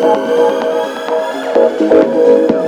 Thank you.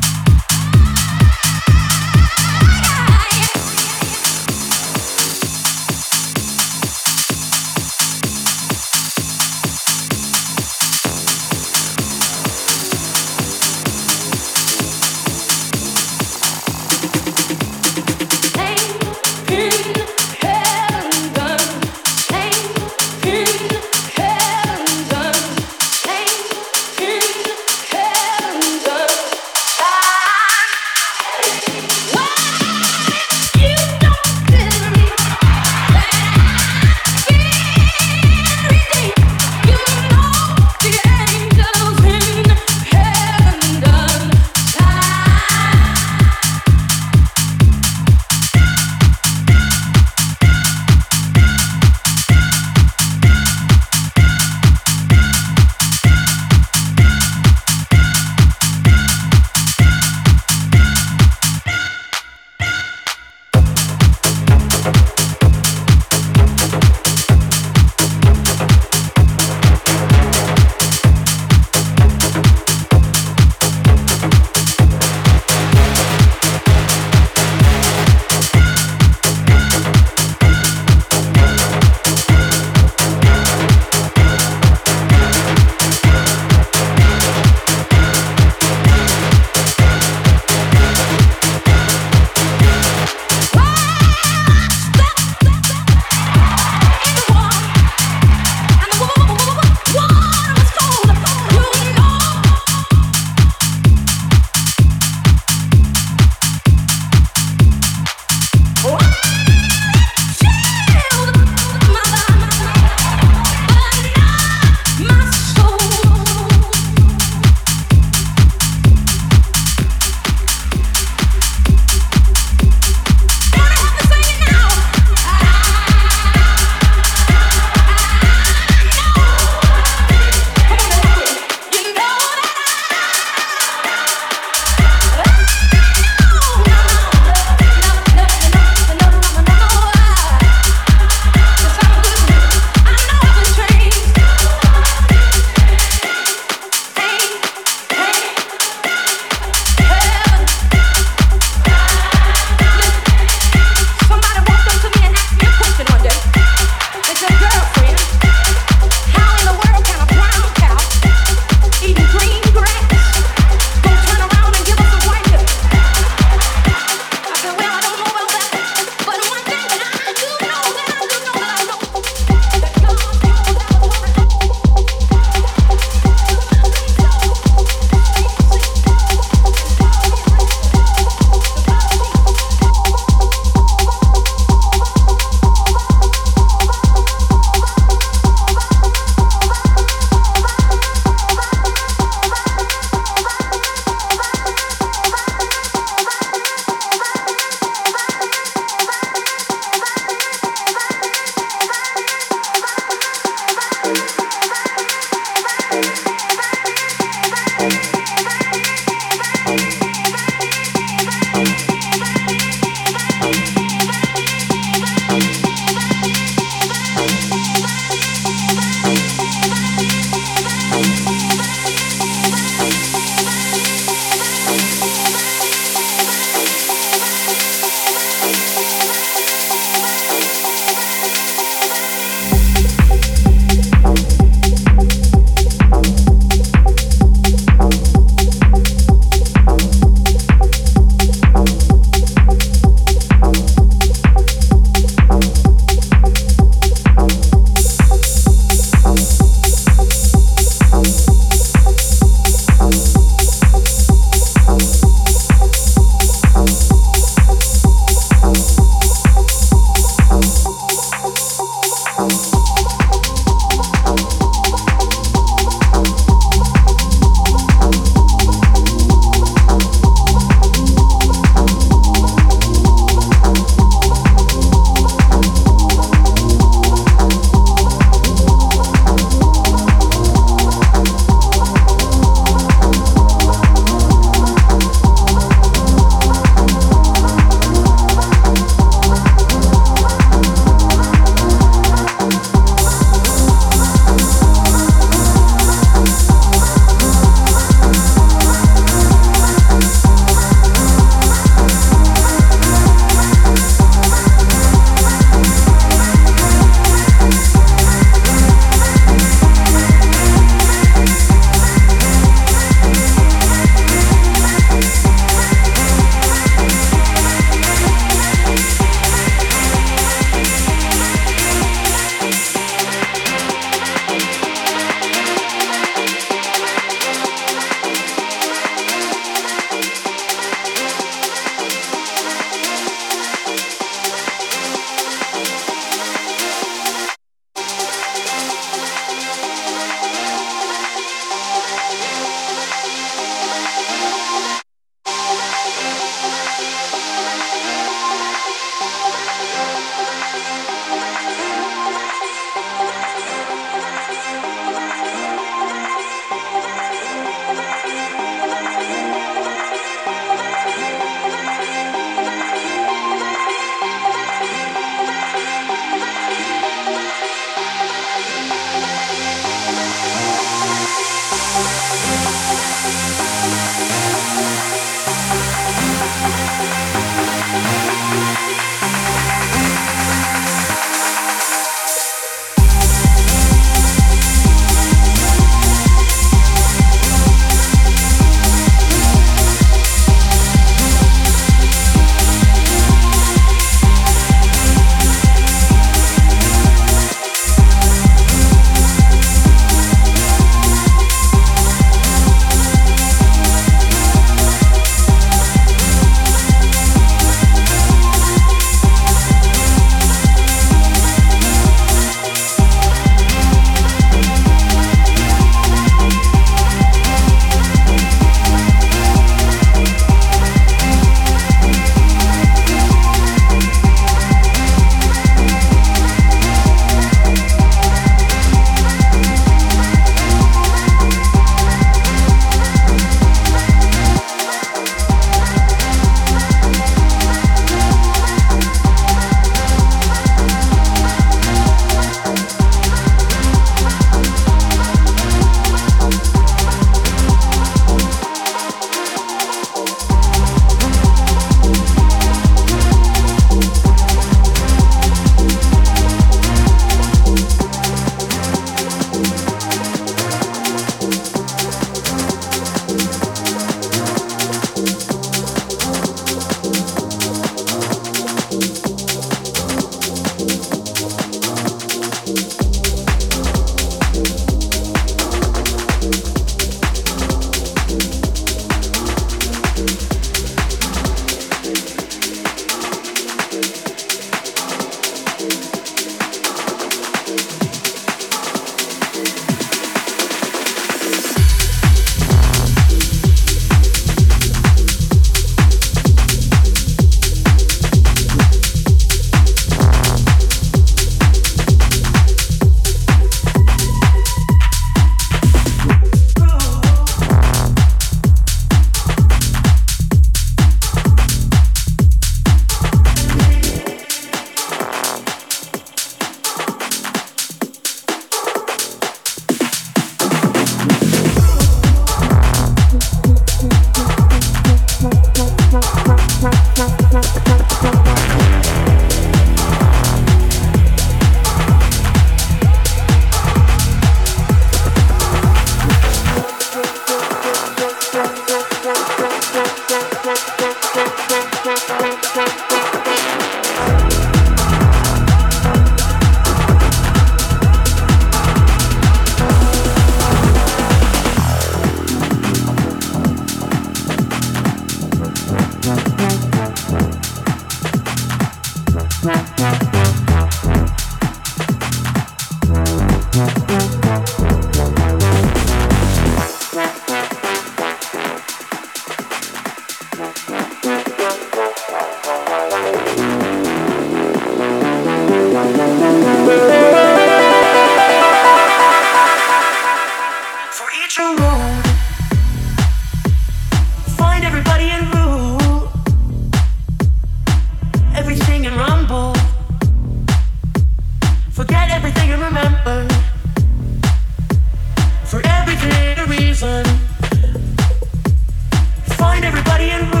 Why?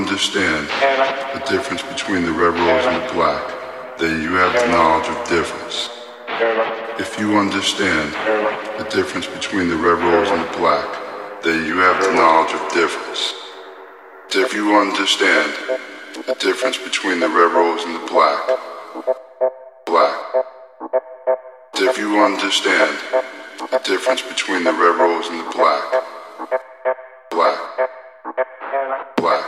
Understand the difference between the red rose and the black, then you have the knowledge of difference. If you understand the difference between the red rose and the black, then you have the knowledge of difference. If you understand the difference between the red rose and the black, black. If you understand the difference between the red rose and the black, black, black,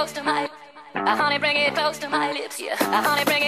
close to my, I honey, bring it close to my lips, yeah. I honey, bring